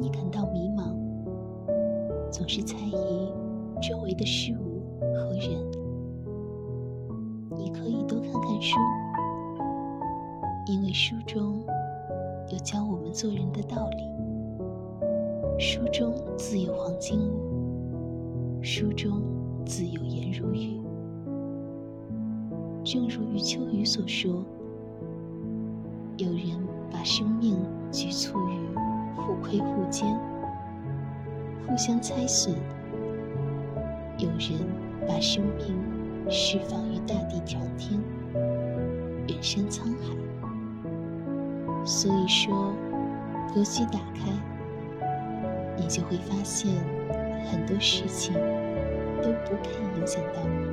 你感到迷茫，总是猜疑周围的事物和人。你可以多看看书，因为书中有教我们做人的道理。书中自有黄金屋，书中自有颜如玉。正如余秋雨所说：“有人把生命间互。”相猜损，有人把生命释放于大地长天、远山沧海。所以说，格局打开，你就会发现很多事情都不配影响到你。